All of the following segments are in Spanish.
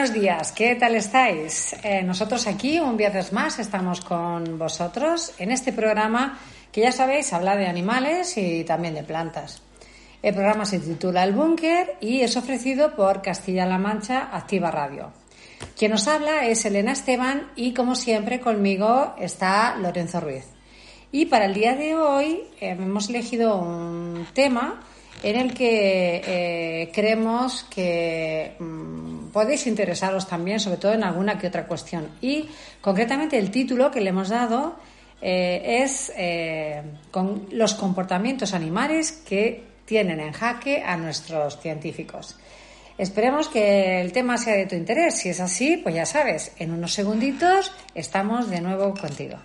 Buenos días, ¿qué tal estáis? Eh, nosotros aquí un viernes más estamos con vosotros en este programa que ya sabéis habla de animales y también de plantas. El programa se titula El Búnker y es ofrecido por Castilla-La Mancha Activa Radio. Quien nos habla es Elena Esteban y como siempre conmigo está Lorenzo Ruiz. Y para el día de hoy eh, hemos elegido un tema en el que eh, creemos que mm, podéis interesaros también, sobre todo en alguna que otra cuestión. Y concretamente el título que le hemos dado eh, es eh, con los comportamientos animales que tienen en jaque a nuestros científicos. Esperemos que el tema sea de tu interés. Si es así, pues ya sabes, en unos segunditos estamos de nuevo contigo.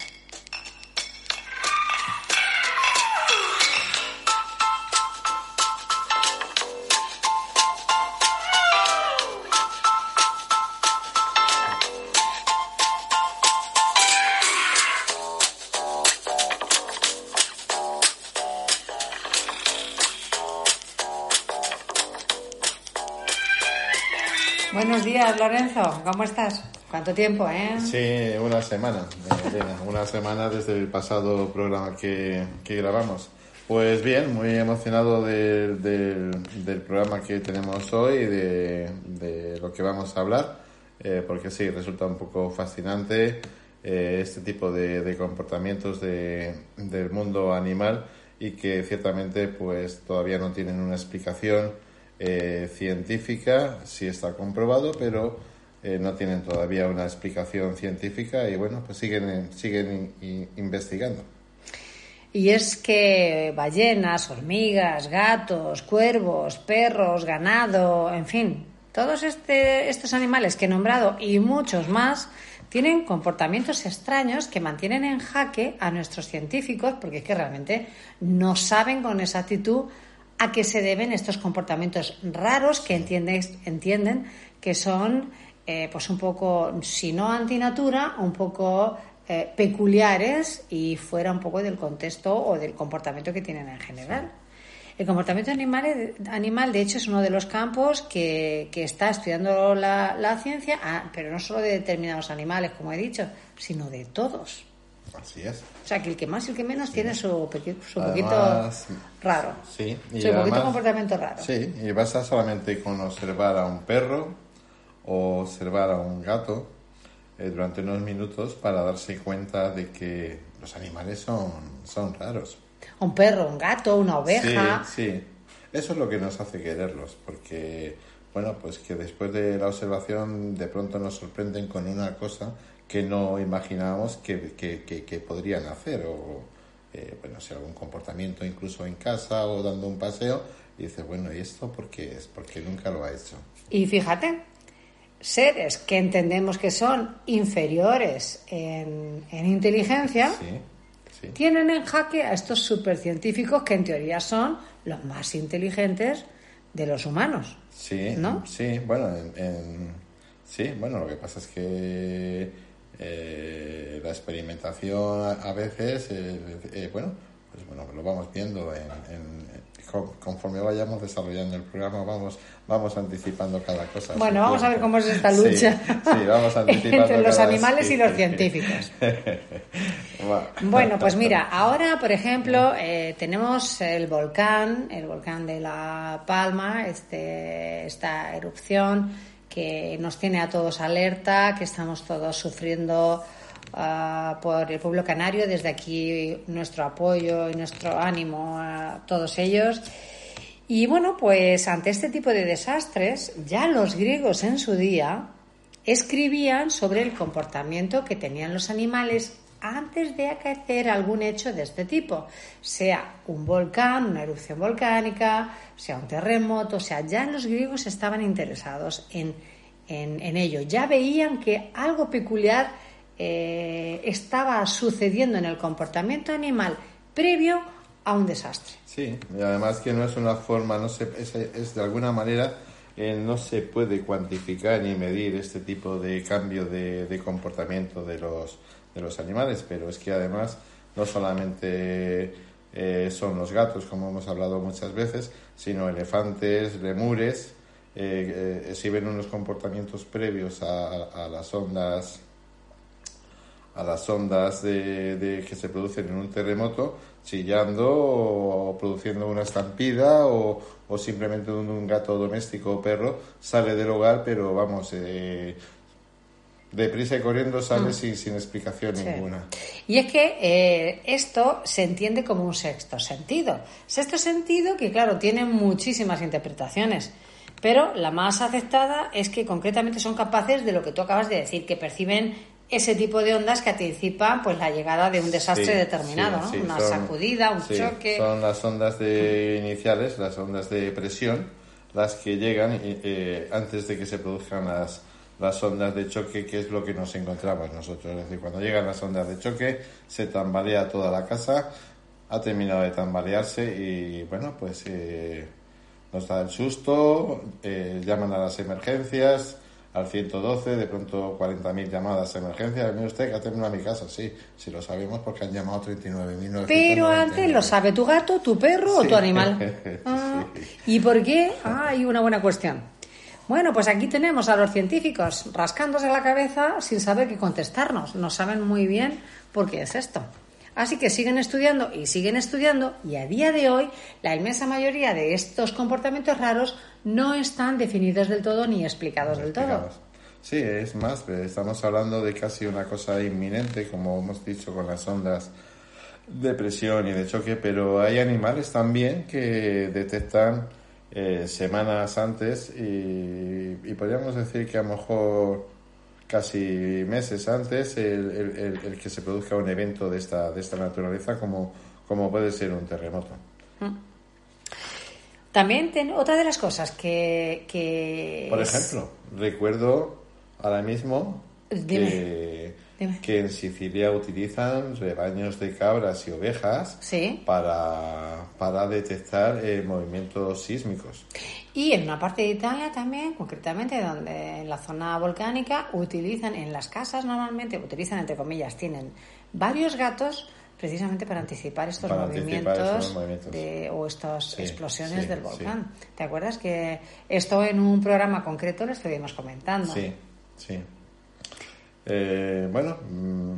Buenos días, Lorenzo. ¿Cómo estás? ¿Cuánto tiempo, eh? Sí, una semana, una semana desde el pasado programa que, que grabamos. Pues bien, muy emocionado del, del, programa que tenemos hoy y de, de, lo que vamos a hablar, eh, porque sí, resulta un poco fascinante eh, este tipo de, de comportamientos de, del mundo animal y que ciertamente pues todavía no tienen una explicación eh, científica, sí está comprobado, pero eh, no tienen todavía una explicación científica y bueno, pues siguen, siguen in, investigando. Y es que ballenas, hormigas, gatos, cuervos, perros, ganado, en fin, todos este, estos animales que he nombrado y muchos más tienen comportamientos extraños que mantienen en jaque a nuestros científicos porque es que realmente no saben con exactitud a qué se deben estos comportamientos raros que entienden, entienden que son eh, pues un poco, si no antinatura, un poco eh, peculiares y fuera un poco del contexto o del comportamiento que tienen en general. El comportamiento animal, animal, de hecho, es uno de los campos que, que está estudiando la, la ciencia, ah, pero no solo de determinados animales, como he dicho, sino de todos. Así es. O sea, que el que más y el que menos sí. tiene su, su Además, poquito raro. Sí, y su además, poquito comportamiento raro. Sí, y basta solamente con observar a un perro o observar a un gato eh, durante unos minutos para darse cuenta de que los animales son, son raros. Un perro, un gato, una oveja. Sí, sí. Eso es lo que nos hace quererlos, porque, bueno, pues que después de la observación de pronto nos sorprenden con una cosa que no imaginábamos que, que, que, que podrían hacer o eh, bueno si algún comportamiento incluso en casa o dando un paseo y dices bueno y esto por qué es porque nunca lo ha hecho y fíjate seres que entendemos que son inferiores en, en inteligencia sí, sí. tienen en jaque a estos supercientíficos que en teoría son los más inteligentes de los humanos sí ¿no? sí bueno en, en, sí bueno lo que pasa es que eh, la experimentación a, a veces, eh, eh, bueno, pues bueno, lo vamos viendo en, en, conforme vayamos desarrollando el programa, vamos, vamos anticipando cada cosa. Bueno, vamos a ver cómo es esta lucha sí, sí, vamos anticipando entre los animales y los científicos. bueno, pues mira, ahora, por ejemplo, eh, tenemos el volcán, el volcán de La Palma, este, esta erupción que nos tiene a todos alerta, que estamos todos sufriendo ah, por el pueblo canario. Desde aquí nuestro apoyo y nuestro ánimo a todos ellos. Y bueno, pues ante este tipo de desastres, ya los griegos en su día escribían sobre el comportamiento que tenían los animales antes de acaecer algún hecho de este tipo, sea un volcán, una erupción volcánica, sea un terremoto, o sea, ya los griegos estaban interesados en, en, ello, ya veían que algo peculiar eh, estaba sucediendo en el comportamiento animal previo a un desastre. Sí, y además que no es una forma, no se, es, de alguna manera eh, no se puede cuantificar ni medir este tipo de cambio de, de comportamiento de los de los animales, pero es que además no solamente eh, son los gatos, como hemos hablado muchas veces, sino elefantes, lemures, eh, eh, exhiben unos comportamientos previos a, las ondas a las ondas de, que se producen en un terremoto, chillando o produciendo una estampida o, o simplemente un, un, gato doméstico o perro sale del hogar, pero vamos, eh, deprisa y corriendo sale mm. sin, explicación ninguna. Y es que eh, esto se entiende como un sexto sentido. Sexto sentido que, claro, tiene muchísimas interpretaciones. Pero la más aceptada es que concretamente son capaces de lo que tú acabas de decir, que perciben ese tipo de ondas que anticipan pues la llegada de un desastre determinado, una sacudida, un choque. Son las ondas de iniciales, las ondas de presión, las que llegan eh, antes de que se produzcan las, las ondas de choque, que es lo que nos encontramos nosotros. Es decir, cuando llegan las ondas de choque, se tambalea toda la casa, ha terminado de tambalearse y bueno, pues eh, nos da el susto, eh, llaman a las emergencias, al 112, de pronto 40.000 llamadas a emergencia. Mire usted que ha terminado mi casa, sí, sí lo sabemos porque han llamado 39.000. Pero antes lo sabe tu gato, tu perro o tu animal. Ah, ¿Y por qué? Ah, hay una buena cuestión. Bueno, pues aquí tenemos a los científicos rascándose la cabeza sin saber qué contestarnos. No saben muy bien por qué es esto. Así que siguen estudiando y siguen estudiando y a día de hoy la inmensa mayoría de estos comportamientos raros no están definidos del todo ni explicados del todo. Sí, es más, estamos hablando de casi una cosa inminente, como hemos dicho con las ondas de presión y de choque, pero hay animales también que detectan eh, semanas antes y, podríamos decir que a lo mejor casi meses antes el, que se produzca un evento de esta, de esta naturaleza como, como puede ser un terremoto. Mm. También otra de las cosas que... que Por ejemplo, recuerdo ahora mismo que que en Sicilia utilizan rebaños de cabras y ovejas para, para detectar eh, movimientos sísmicos. Y en una parte de Italia también, concretamente donde en la zona volcánica, utilizan en las casas normalmente, utilizan entre comillas, tienen varios gatos precisamente para anticipar estos, movimientos, o estas explosiones del volcán. ¿Te acuerdas que esto en un programa concreto lo estuvimos comentando? Sí, sí. Eh, bueno, mm,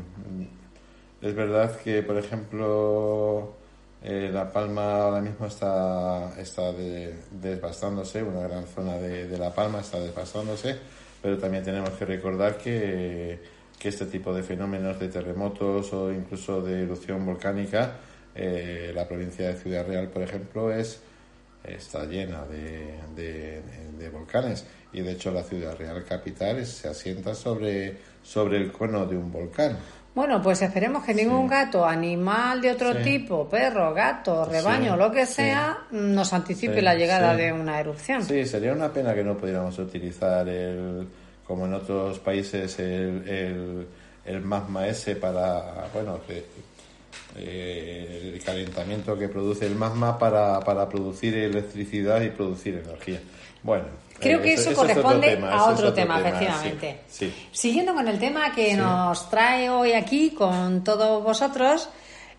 es verdad que, por ejemplo, eh, La Palma ahora mismo está, está desbastándose, una gran zona de, La Palma está desbastándose, pero también tenemos que recordar que, que este tipo de fenómenos de terremotos o incluso de erupción volcánica, eh, la provincia de Ciudad Real, por ejemplo, es está llena de, de, volcanes. Y de hecho la ciudad real capital se asienta sobre sobre el cono de un volcán. Bueno, pues esperemos que ningún gato, animal de otro tipo, perro, gato, rebaño, lo que sea, nos anticipe la llegada de una erupción. Sí, sería una pena que no pudiéramos utilizar el, como en otros países, el, el, magma ese para, bueno, eh, el calentamiento que produce el magma para, para producir electricidad y producir energía. Bueno, Creo que eso, corresponde a otro, tema, efectivamente. Siguiendo con el tema que nos trae hoy aquí con todos vosotros,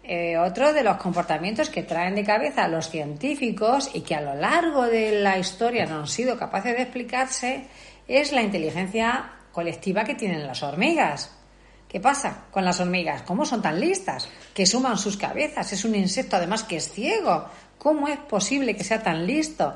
eh, otro de los comportamientos que traen de cabeza los científicos y que a lo largo de la historia no han sido capaces de explicarse es la inteligencia colectiva que tienen las hormigas. ¿Qué pasa con las hormigas? ¿Cómo son tan listas? Que suman sus cabezas. Es un insecto además que es ciego. ¿Cómo es posible que sea tan listo?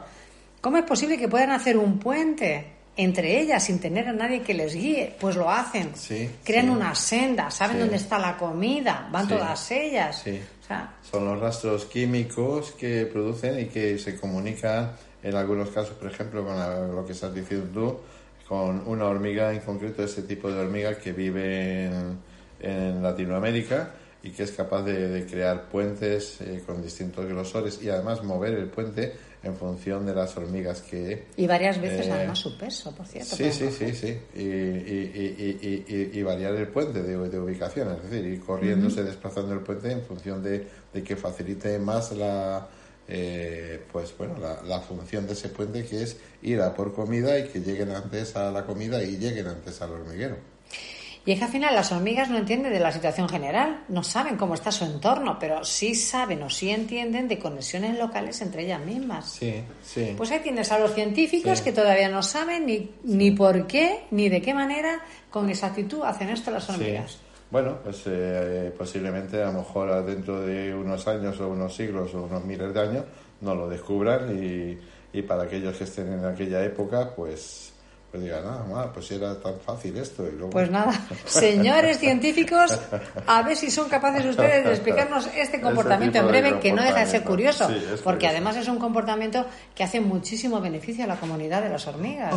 ¿Cómo es posible que puedan hacer un puente entre ellas sin tener a nadie que les guíe, pues lo hacen. Sí, Crean sí. una senda, saben Sí. dónde está la comida, van todas ellas. Sí. O sea, Son los rastros químicos que producen y que se comunican en algunos casos, por ejemplo, con la- lo que estás diciendo tú, con una hormiga en concreto, ese tipo de hormiga que vive en, en Latinoamérica y que es capaz de, de crear puentes eh, con distintos grosores y además mover el puente en función de las hormigas que, y varias veces Eh, además su peso, por cierto. Sí, sí, sí, sí. Y, y- y- y- y- y variar el puente de, de ubicación, es decir, ir corriéndose, desplazando el puente en función de, de que facilite más la, eh, pues bueno, la, la función de ese puente que es ir a por comida y que lleguen antes a la comida y lleguen antes al hormiguero. Y es que al final las hormigas no entienden de la situación general, no saben cómo está su entorno, pero sí saben o sí entienden de conexiones locales entre ellas mismas. Sí, sí. Pues ahí tienes a los científicos Sí. que todavía no saben ni, ni por qué ni de qué manera con exactitud hacen esto las hormigas. Bueno, pues eh, posiblemente a lo mejor dentro de unos años o unos siglos o unos miles de años no lo descubran y, y para aquellos que estén en aquella época, pues, pues ma, pues era tan fácil esto. Y luego... Pues nada, señores científicos, a ver si son capaces ustedes de explicarnos este comportamiento en breve, que no deja de ser curioso. Sí, porque curioso. además es un comportamiento que hace muchísimo beneficio a la comunidad de las hormigas.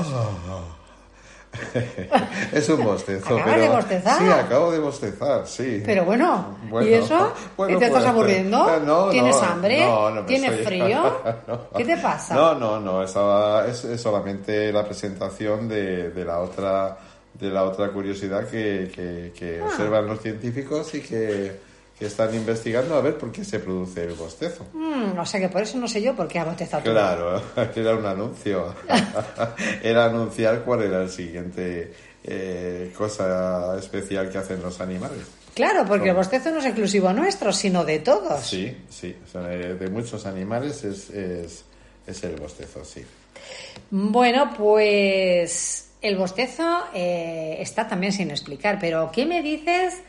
Es un bostezo. ¿Acabas pero... de bostezar? Sí, acabo de bostezar, sí. Pero bueno, Bueno, ¿y eso? bueno, ¿Y te estás pues, aburriendo? no, ¿Tienes no, hambre? no, no me ¿Tienes estoy- frío? No. ¿Qué te pasa? No, no, no, estaba, es, es solamente la presentación de, de la otra de la otra curiosidad que, que, que Ah. observan los científicos y que, que están investigando a ver por qué se produce el bostezo. Mm, o sea que por eso no sé yo por qué ha bostezado. Claro, era un anuncio. era anunciar cuál era el siguiente eh, cosa especial que hacen los animales. Claro, porque el bostezo no es exclusivo nuestro, sino de todos. Sí, sí, o sea, de muchos animales es, es, es el bostezo, sí. Bueno, pues el bostezo eh, está también sin explicar, pero ¿qué me dices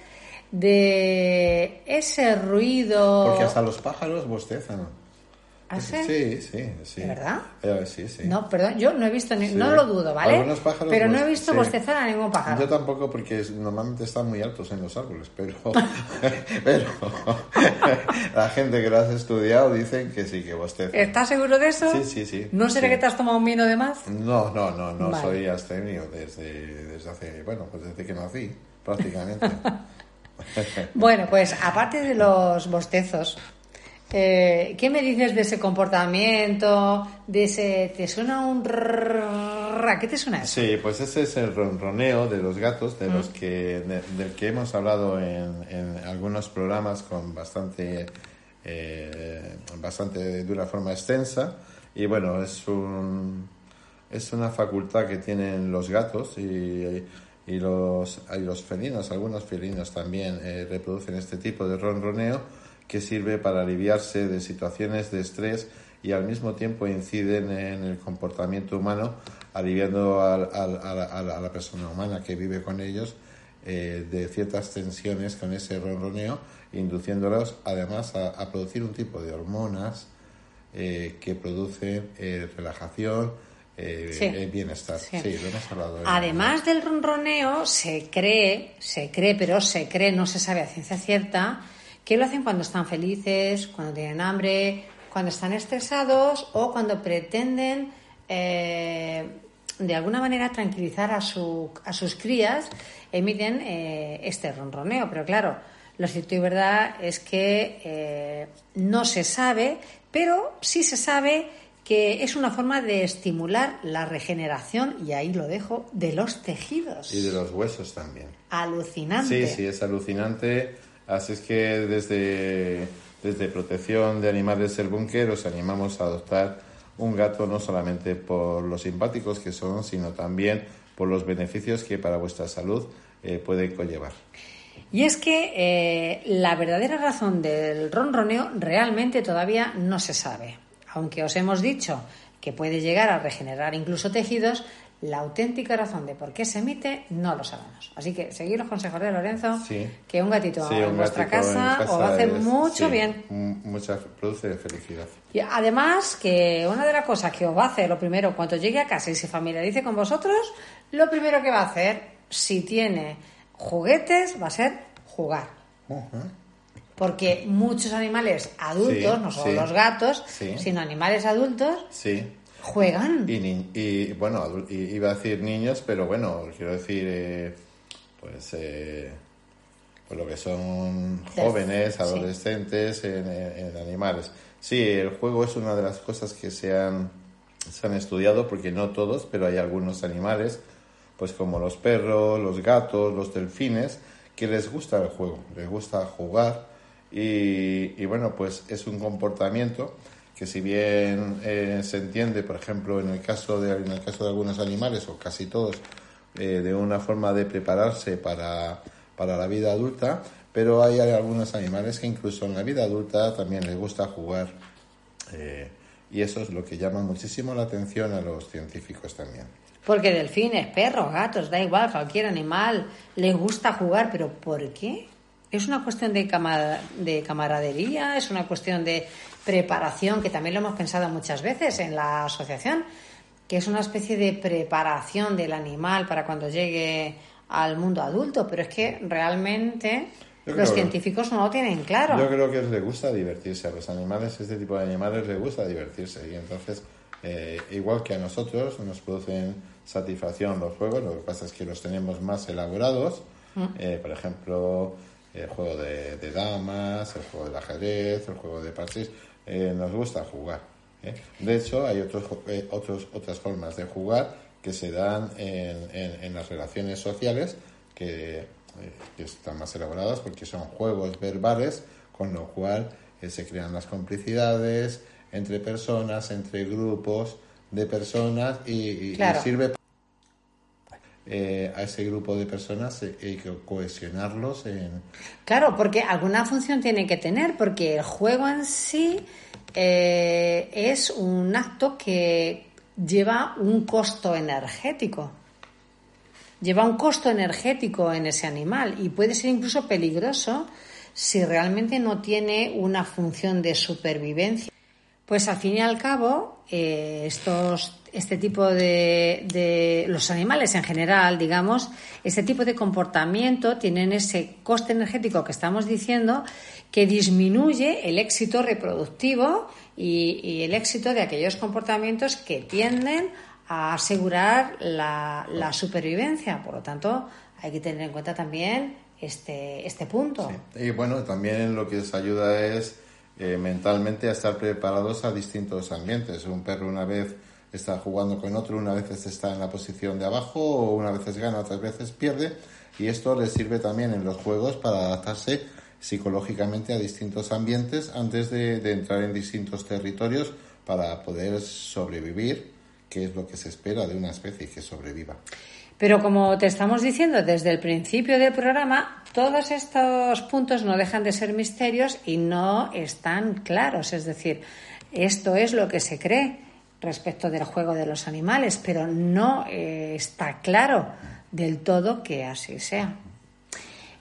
de ese ruido? Porque hasta los pájaros bostezan. ¿Ah, sí? Sí, sí, sí. ¿De verdad? Eh, sí, sí. No, perdón, yo no he visto, ni- Sí. no lo dudo, ¿vale? Algunos pájaros, pero no he visto sí. bostezar a ningún pájaro. Yo tampoco porque normalmente están muy altos en los árboles, pero, pero la gente que lo has estudiado dicen que sí, que bostezan. ¿Estás seguro de eso? Sí, sí, sí. ¿No será que te has tomado un vino de más? No, no, no, no Vale. soy abstemio desde, desde hace, bueno, pues desde que nací, prácticamente. Bueno, pues aparte de los bostezos, eh, ¿qué me dices de ese comportamiento? De ese, ¿Te suena un rrrr? ¿A qué te suena eso? Sí, pues ese es el ronroneo de los gatos, de los que, de- del que hemos hablado en, en algunos programas con bastante, eh, bastante de una forma extensa. Y bueno, es un, es una facultad que tienen los gatos y, y los, y los felinos, algunos felinos también eh, reproducen este tipo de ronroneo que sirve para aliviarse de situaciones de estrés y al mismo tiempo inciden en el comportamiento humano, aliviando al- al- a, a la- a la persona humana que vive con ellos eh, de ciertas tensiones con ese ronroneo, induciéndolos además a, a producir un tipo de hormonas eh, que producen eh, relajación, eh, Sí. bienestar. Sí. Sí. lo hemos hablado. en- Además del ronroneo, se cree, se cree, pero se cree, no se sabe a ciencia cierta, que lo hacen cuando están felices, cuando tienen hambre, cuando están estresados o cuando pretenden eh, de alguna manera tranquilizar a, su, a sus crías, emiten eh, este ronroneo. Pero claro, lo cierto y verdad es que no se sabe, pero sí se sabe que es una forma de estimular la regeneración, y ahí lo dejo, de los tejidos. Y de los huesos también. Alucinante. Sí, sí, es alucinante. Así es que desde, desde Protección de Animales del Búnker os animamos a adoptar un gato no solamente por los simpáticos que son, sino también por los beneficios que para vuestra salud eh, puede conllevar. Y es que eh, la verdadera razón del ronroneo realmente todavía no se sabe. Aunque os hemos dicho que puede llegar a regenerar incluso tejidos, La auténtica razón de por qué se emite no lo sabemos. Así que seguir los consejos de Lorenzo, Sí. que un gatito Sí, en un vuestra gatito en casa, os va a hacer es- mucho sí, bien. Mucha, produce felicidad. Y además, que una de las cosas que os va a hacer, lo primero, cuando llegue a casa y se familiarice con vosotros, lo primero que va a hacer, si tiene juguetes, va a ser jugar. Porque muchos animales adultos, Sí, no solo sí, los gatos, sí. sino animales adultos, juegan. Y, ni- y, bueno, iba a decir niños, pero bueno, quiero decir, eh, pues, eh, pues lo que son jóvenes, adolescentes en, en- en animales. Sí, el juego es una de las cosas que se han, se han estudiado, porque no todos, pero hay algunos animales, pues como los perros, los gatos, los delfines, que les gusta el juego, les gusta jugar y, bueno, pues es un comportamiento que si bien eh, se entiende, por ejemplo, en el caso de, en el caso de algunos animales, o casi todos, eh, de una forma de prepararse para, para la vida adulta, pero hay algunos animales que incluso en la vida adulta también les gusta jugar. eh, y eso es lo que llama muchísimo la atención a los científicos también. Porque delfines, perros, gatos, da igual, cualquier animal les gusta jugar, pero ¿por qué? ¿Es una cuestión de, cama- de camaradería? ¿Es una cuestión de preparación? Que también lo hemos pensado muchas veces en la asociación, que es una especie de preparación del animal para cuando llegue al mundo adulto, pero es que realmente los científicos no lo tienen claro. Yo creo que les gusta divertirse a los animales, este tipo de animales les gusta divertirse y entonces, eh, igual que a nosotros, nos producen satisfacción los juegos, lo que pasa es que los tenemos más elaborados, eh, por ejemplo, el juego de, de damas, el juego del ajedrez, el juego de parches, eh, nos gusta jugar. ¿eh? De hecho, hay otros, eh, otros, otras formas de jugar que se dan en, en- en las relaciones sociales que, eh, que están más elaboradas porque son juegos verbales, con lo cual eh, se crean las complicidades entre personas, entre grupos de personas y, y- y Claro. sirve eh, a ese grupo de personas eh, hay que cohesionarlos en, Claro, porque alguna función tiene que tener, porque el juego en sí eh, es un acto que lleva un costo energético. Lleva un costo energético en ese animal y puede ser incluso peligroso si realmente no tiene una función de supervivencia. Pues al fin y al cabo, eh, estos, este tipo de, de- los animales en general, digamos, este tipo de comportamiento tienen ese coste energético que estamos diciendo que disminuye el éxito reproductivo y, el éxito de aquellos comportamientos que tienden a asegurar la, la supervivencia. Por lo tanto, hay que tener en cuenta también este, este punto. Y bueno, también lo que les ayuda es eh, mentalmente a estar preparados a distintos ambientes. Un perro una vez está jugando con otro, una vez está en la posición de abajo, o una vez gana, otras veces pierde. Y esto les sirve también en los juegos para adaptarse psicológicamente a distintos ambientes antes de, de entrar en distintos territorios para poder sobrevivir, que es lo que se espera de una especie que sobreviva. Pero como te estamos diciendo desde el principio del programa, todos estos puntos no dejan de ser misterios y no están claros. Es decir, esto es lo que se cree respecto del juego de los animales, pero no eh, está claro del todo que así sea.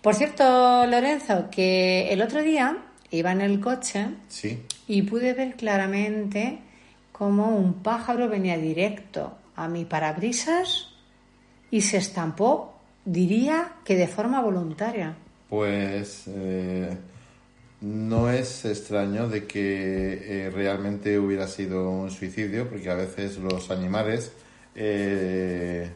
Por cierto, Lorenzo, que el otro día iba en el coche Sí, y pude ver claramente cómo un pájaro venía directo a mi parabrisas y se estampó, diría que de forma voluntaria. Pues eh, no es extraño de que eh, realmente hubiera sido un suicidio, porque a veces los animales eh,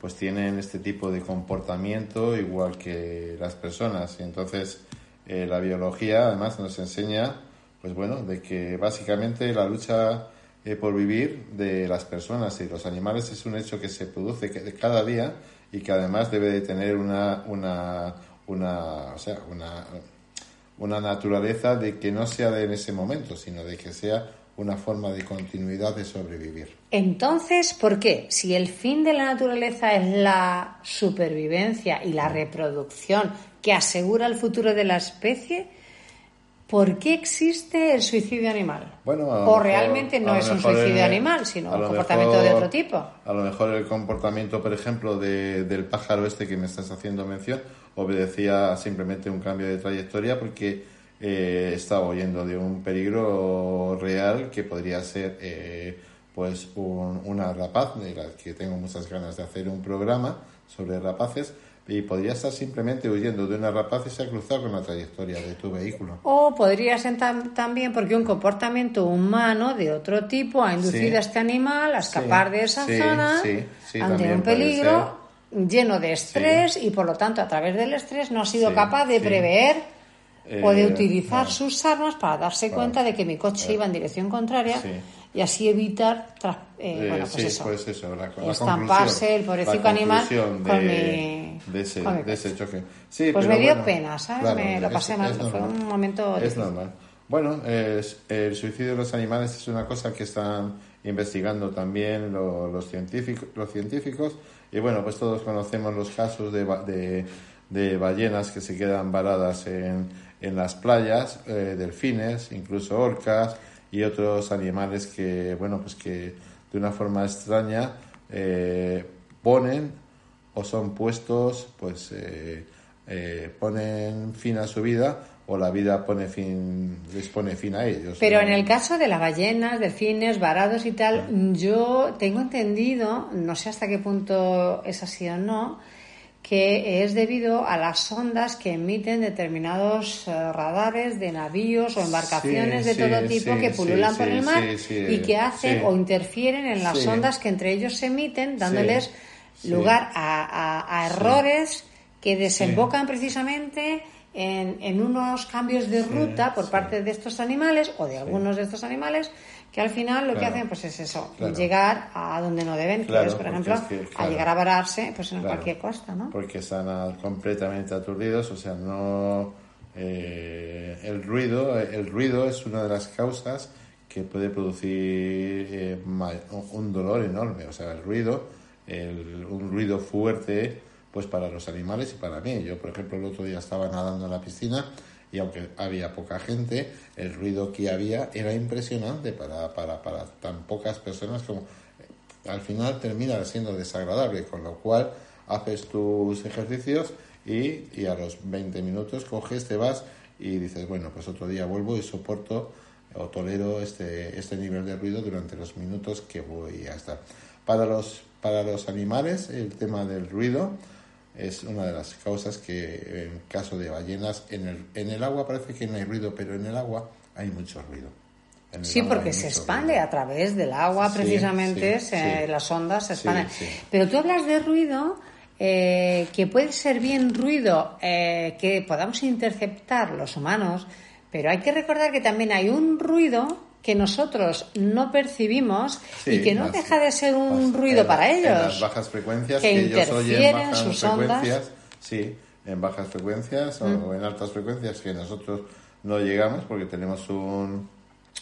pues tienen este tipo de comportamiento igual que las personas. Y entonces eh, la biología además nos enseña, pues bueno, de que básicamente la lucha eh, por vivir de las personas y los animales es un hecho que se produce cada día y que además debe de tener una, una, una, o sea, una, una naturaleza de que no sea de ese momento, sino de que sea una forma de continuidad de sobrevivir. Entonces, ¿por qué? Si el fin de la naturaleza es la supervivencia y la reproducción que asegura el futuro de la especie, ¿por qué existe el suicidio animal? Bueno, o mejor- realmente no es un suicidio el- animal, sino un comportamiento de otro tipo. A lo mejor el comportamiento, por ejemplo, de- del pájaro este que me estás haciendo mención, obedecía simplemente un cambio de trayectoria porque eh, estaba huyendo de un peligro real que podría ser eh, pues un- una rapaz, de la que tengo muchas ganas de hacer un programa sobre rapaces, y podría estar simplemente huyendo de una rapaz y se ha cruzado con la trayectoria de tu vehículo. O podría ser tam- también porque un comportamiento humano de otro tipo ha inducido Sí. a este animal a escapar Sí, de esa sí, zona ante un peligro lleno de estrés y por lo tanto a través del estrés no ha sido capaz de prever o de Eh, utilizar sus armas para darse cuenta de que mi coche iba en dirección contraria. Y así evitar tras- eh, Eh, bueno, pues sí, eso. pues eso, la, la Estamparse el pobrecito animal conclusión con de, mi- de ese, con mi de ese choque. Sí, Pues pero me dio bueno, pena, ¿sabes? claro, Me lo pasé es mal, fue normal. un momento Es difícil. normal. Bueno, es- el suicidio de los animales es una cosa que están investigando también lo- los, científicos, los científicos. Y bueno, pues todos conocemos los casos de, de, de ballenas que se quedan varadas en, en las playas, eh, delfines, incluso orcas y otros animales que, bueno, pues que de una forma extraña eh, ponen o son puestos, pues eh, eh, ponen fin a su vida o la vida pone fin, les pone fin a ellos. Pero ¿no? en el caso de las ballenas, delfines, varados y tal, yo tengo entendido, no sé hasta qué punto es así o no, que es debido a las ondas que emiten determinados eh, radares de navíos o embarcaciones Sí, de sí, todo tipo sí, que pululan por el mar y que hacen o interfieren en las ondas que entre ellos se emiten, dándoles lugar a, a- a errores que desembocan precisamente en, en unos cambios de ruta por parte de estos animales o de algunos de estos animales que al final lo que hacen pues es eso, Claro. llegar a donde no deben, Claro, es por ejemplo es que, a llegar a vararse pues en cualquier costa, ¿no? Porque están completamente aturdidos, o sea, no... eh, el ruido el ruido es una de las causas que puede producir eh, un dolor enorme, o sea, el ruido, el- un ruido fuerte, pues para los animales y para mí. Yo, por ejemplo, el otro día estaba nadando en la piscina y aunque había poca gente, el ruido que había era impresionante para, para, para tan pocas personas como al final termina siendo desagradable, con lo cual haces tus ejercicios y, y a los 20 minutos coges, te vas y dices, bueno, pues otro día vuelvo y soporto o tolero este, este nivel de ruido durante los minutos que voy a estar. Para los, para los animales, el tema del ruido es una de las causas que en caso de ballenas, en el, en el agua parece que no hay ruido, pero en el agua hay mucho ruido. Sí, porque se expande ruido. a través del agua, Sí, precisamente, sí, se- sí. las ondas se expanden. Pero tú hablas de ruido, eh, que puede ser bien ruido eh, que podamos interceptar los humanos, pero hay que recordar que también hay un ruido que nosotros no percibimos y que no las- deja de ser un las- ruido en para la- En las ellos. bajas frecuencias, que que, ellos oyen bajas sus ondas. frecuencias, sí, en bajas frecuencias o, Mm. o en altas frecuencias que nosotros no llegamos porque tenemos un,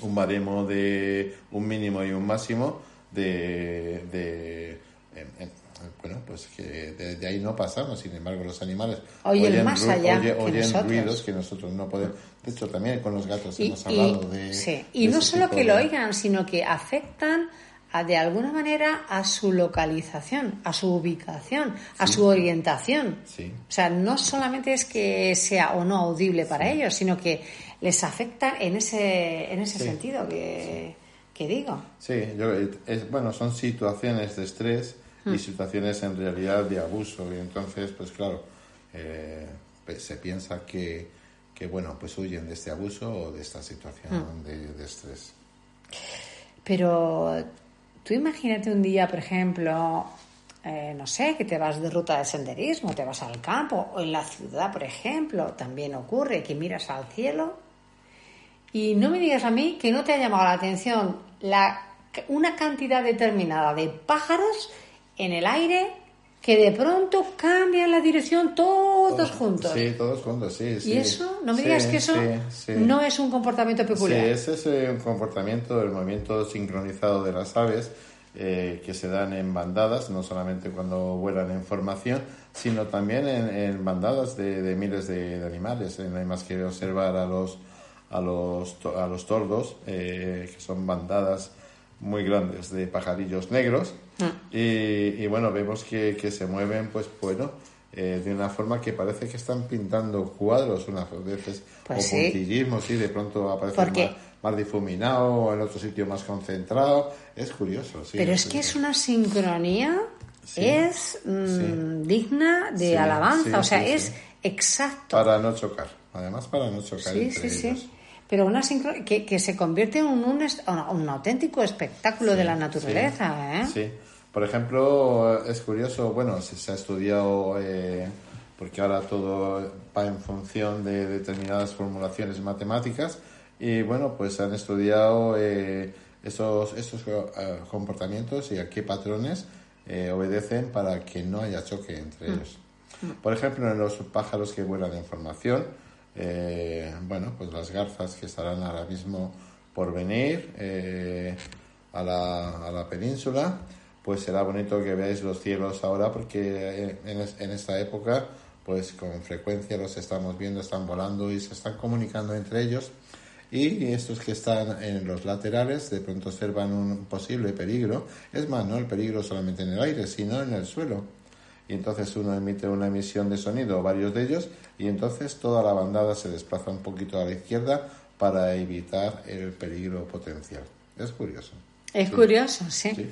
un baremo de un mínimo y un máximo de, de en- en- bueno, pues que de, ahí no pasamos, sin embargo los animales Oyen más allá oye- que oyen ruidos que nosotros no podemos. De hecho, también con los gatos Y, hemos y- hablado de... sí, y de no solo que lo de- oigan, sino que afectan a, de alguna manera a su localización, a su ubicación, a su orientación. Sí. O sea, no solamente es que sea o no audible para ellos, sino que les afecta en ese, en ese Sí. sentido que, que digo. Sí, yo, es, bueno, son situaciones de estrés. Y situaciones en realidad de abuso. Y entonces, pues claro, eh, pues se piensa que, que, bueno, pues huyen de este abuso o de esta situación Hmm. de, de estrés. Pero tú imagínate un día, por ejemplo, eh, no sé, que te vas de ruta de senderismo, te vas al campo o en la ciudad, por ejemplo, también ocurre que miras al cielo y no me digas a mí que no te ha llamado la atención la, una cantidad determinada de pájaros en el aire que de pronto cambian la dirección todos juntos. Sí, todos juntos, sí. sí. Y eso, no me Sí, digas que eso sí, no es un comportamiento peculiar. Sí, ese es eh, un comportamiento, el movimiento sincronizado de las aves eh, que se dan en bandadas, no solamente cuando vuelan en formación, sino también en, en bandadas de, de miles de, de animales. Eh, No hay más que observar a los, a los, a los tordos, eh, que son bandadas muy grandes de pajarillos negros. Mm. Y, bueno, vemos que, que, se mueven, pues bueno, eh, de una forma que parece que están pintando cuadros unas veces, pues o puntillismo, sí, de pronto aparece más, difuminado, o en otro sitio más concentrado. Es curioso, sí. Pero es, que es una sincronía, es mm, digna de alabanza, o sea, es exacto. Para no chocar, además para no chocar. Sí, sí, sí pero una que, que se convierte en un, un, auténtico espectáculo de la naturaleza. ¿eh? Sí, por ejemplo, es curioso, bueno, se, ha estudiado, eh, porque ahora todo va en función de determinadas formulaciones matemáticas, y bueno, pues han estudiado eh, esos, esos eh, comportamientos y a qué patrones obedecen para que no haya choque entre mm. ellos. Mm. Por ejemplo, en los pájaros que vuelan en formación, eh, bueno, pues las garzas que estarán ahora mismo por venir eh, a, la, a, la, península, pues será bonito que veáis los cielos ahora porque en, en, esta época pues con frecuencia los estamos viendo, están volando y se están comunicando entre ellos y estos que están en los laterales de pronto observan un posible peligro, es más, no el peligro solamente en el aire, sino en el suelo y entonces uno emite una emisión de sonido, varios de ellos, y entonces toda la bandada se desplaza un poquito a la izquierda para evitar el peligro potencial. Es curioso. Es curioso, sí.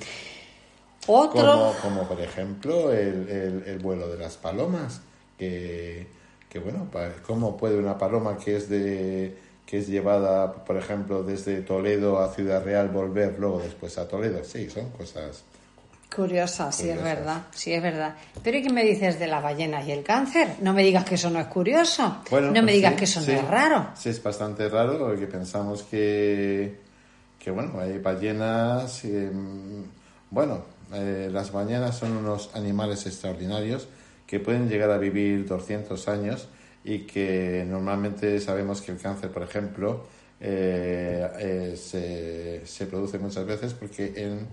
Otro... Como, por ejemplo el, el, vuelo de las palomas, que, que bueno, ¿cómo puede una paloma que es de que es llevada, por ejemplo, desde Toledo a Ciudad Real volver luego después a Toledo? Sí, son cosas Curiosa, sí es verdad, sí es verdad. Pero ¿y qué me dices de la ballena y el cáncer? No me digas que eso no es curioso. no me pues digas que eso no es raro. Sí, es bastante raro porque pensamos que, que bueno, hay ballenas. Em, bueno, eh, las ballenas son unos animales extraordinarios que pueden llegar a vivir 200 años y que normalmente sabemos que el cáncer, por ejemplo, eh, eh, se, se produce muchas veces porque en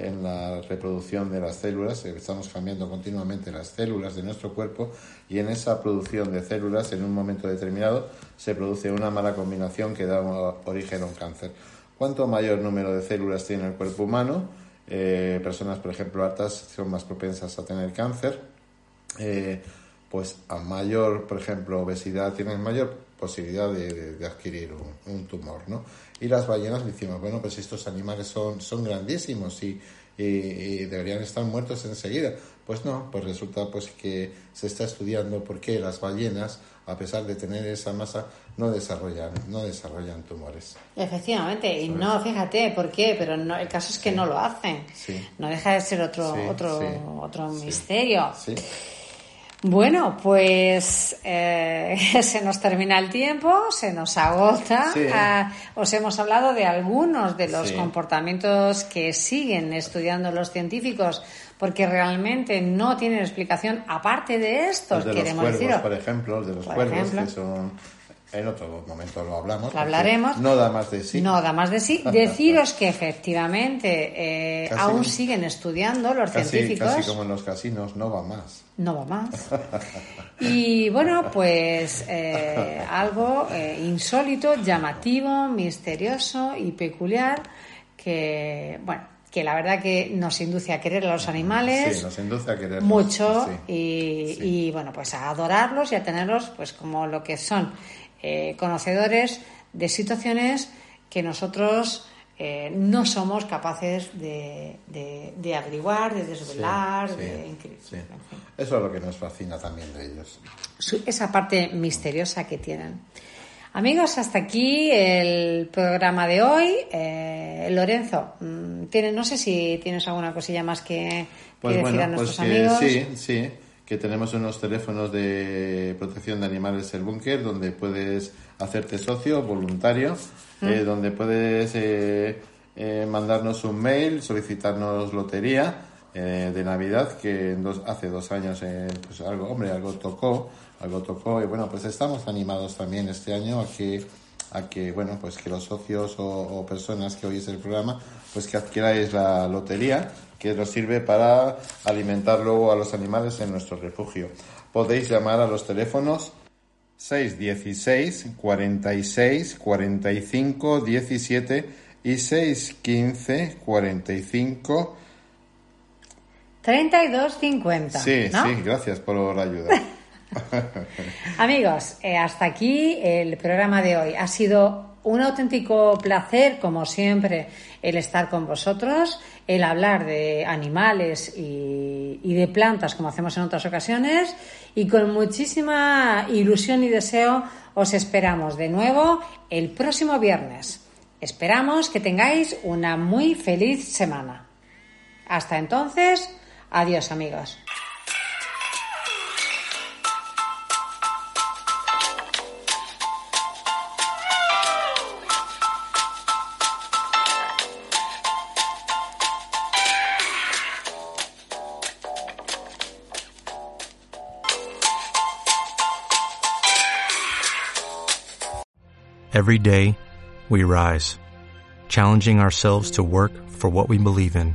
en la reproducción de las células, estamos cambiando continuamente las células de nuestro cuerpo y en esa producción de células en un momento determinado se produce una mala combinación que da origen a un cáncer. Cuanto mayor número de células tiene el cuerpo humano, eh, personas por ejemplo altas son más propensas a tener cáncer, eh, pues a mayor por ejemplo obesidad tienen mayor posibilidad de, adquirir un, tumor, ¿no? Y las ballenas decimos, bueno, pues estos animales son, son grandísimos y, deberían estar muertos enseguida. Pues no, pues resulta pues que se está estudiando por qué las ballenas, a pesar de tener esa masa, no desarrollan, no desarrollan tumores. Efectivamente, y no, fíjate por qué, pero no, el caso es que no lo hacen. No deja de ser otro, otro, otro misterio. Bueno, pues eh, se nos termina el tiempo, se nos agota. Ah, os hemos hablado de algunos de los comportamientos que siguen estudiando los científicos, porque realmente no tienen explicación aparte de estos. de queremos los cuervos, por ejemplo, de los cuervos que son en otro momento lo hablamos. Lo hablaremos. No da más de sí. No da más de sí. Deciros que efectivamente eh, aún siguen estudiando los científicos. Casi como en los casinos, no va más. No va más. Y bueno, pues eh, algo eh, insólito, llamativo, misterioso y peculiar que, bueno, que la verdad que nos induce a querer a los animales. Sí, nos induce a querer mucho y, y, bueno, pues a adorarlos y a tenerlos pues como lo que son eh, conocedores de situaciones que nosotros eh, no somos capaces de, de, averiguar, de desvelar. de, Eso es lo que nos fascina también de ellos. esa parte misteriosa que tienen. Amigos, hasta aquí el programa de hoy. Eh, Lorenzo, mm, ¿tiene, no sé si tienes alguna cosilla más que, pues decir a nuestros pues amigos. Sí, sí que tenemos unos teléfonos de protección de animales el búnker donde puedes hacerte socio voluntario eh, donde puedes eh, eh, mandarnos un mail solicitarnos lotería de navidad que hace dos años pues algo hombre algo tocó algo tocó y bueno pues estamos animados también este año a que a que bueno pues que los socios o, personas que oís el programa pues que adquiráis la lotería que nos sirve para alimentar luego a los animales en nuestro refugio. Podéis llamar a los teléfonos 616 46 45 17 y 615 45 3250. Sí, ¿no? sí, gracias por la ayuda. Amigos, eh, hasta aquí el programa de hoy. Ha sido un auténtico placer, como siempre, el estar con vosotros, el hablar de animales y, y de plantas, como hacemos en otras ocasiones, y con muchísima ilusión y deseo os esperamos de nuevo el próximo viernes. Esperamos que tengáis una muy feliz semana. Hasta entonces, adiós amigos. Every day, we rise, challenging ourselves to work for what we believe in.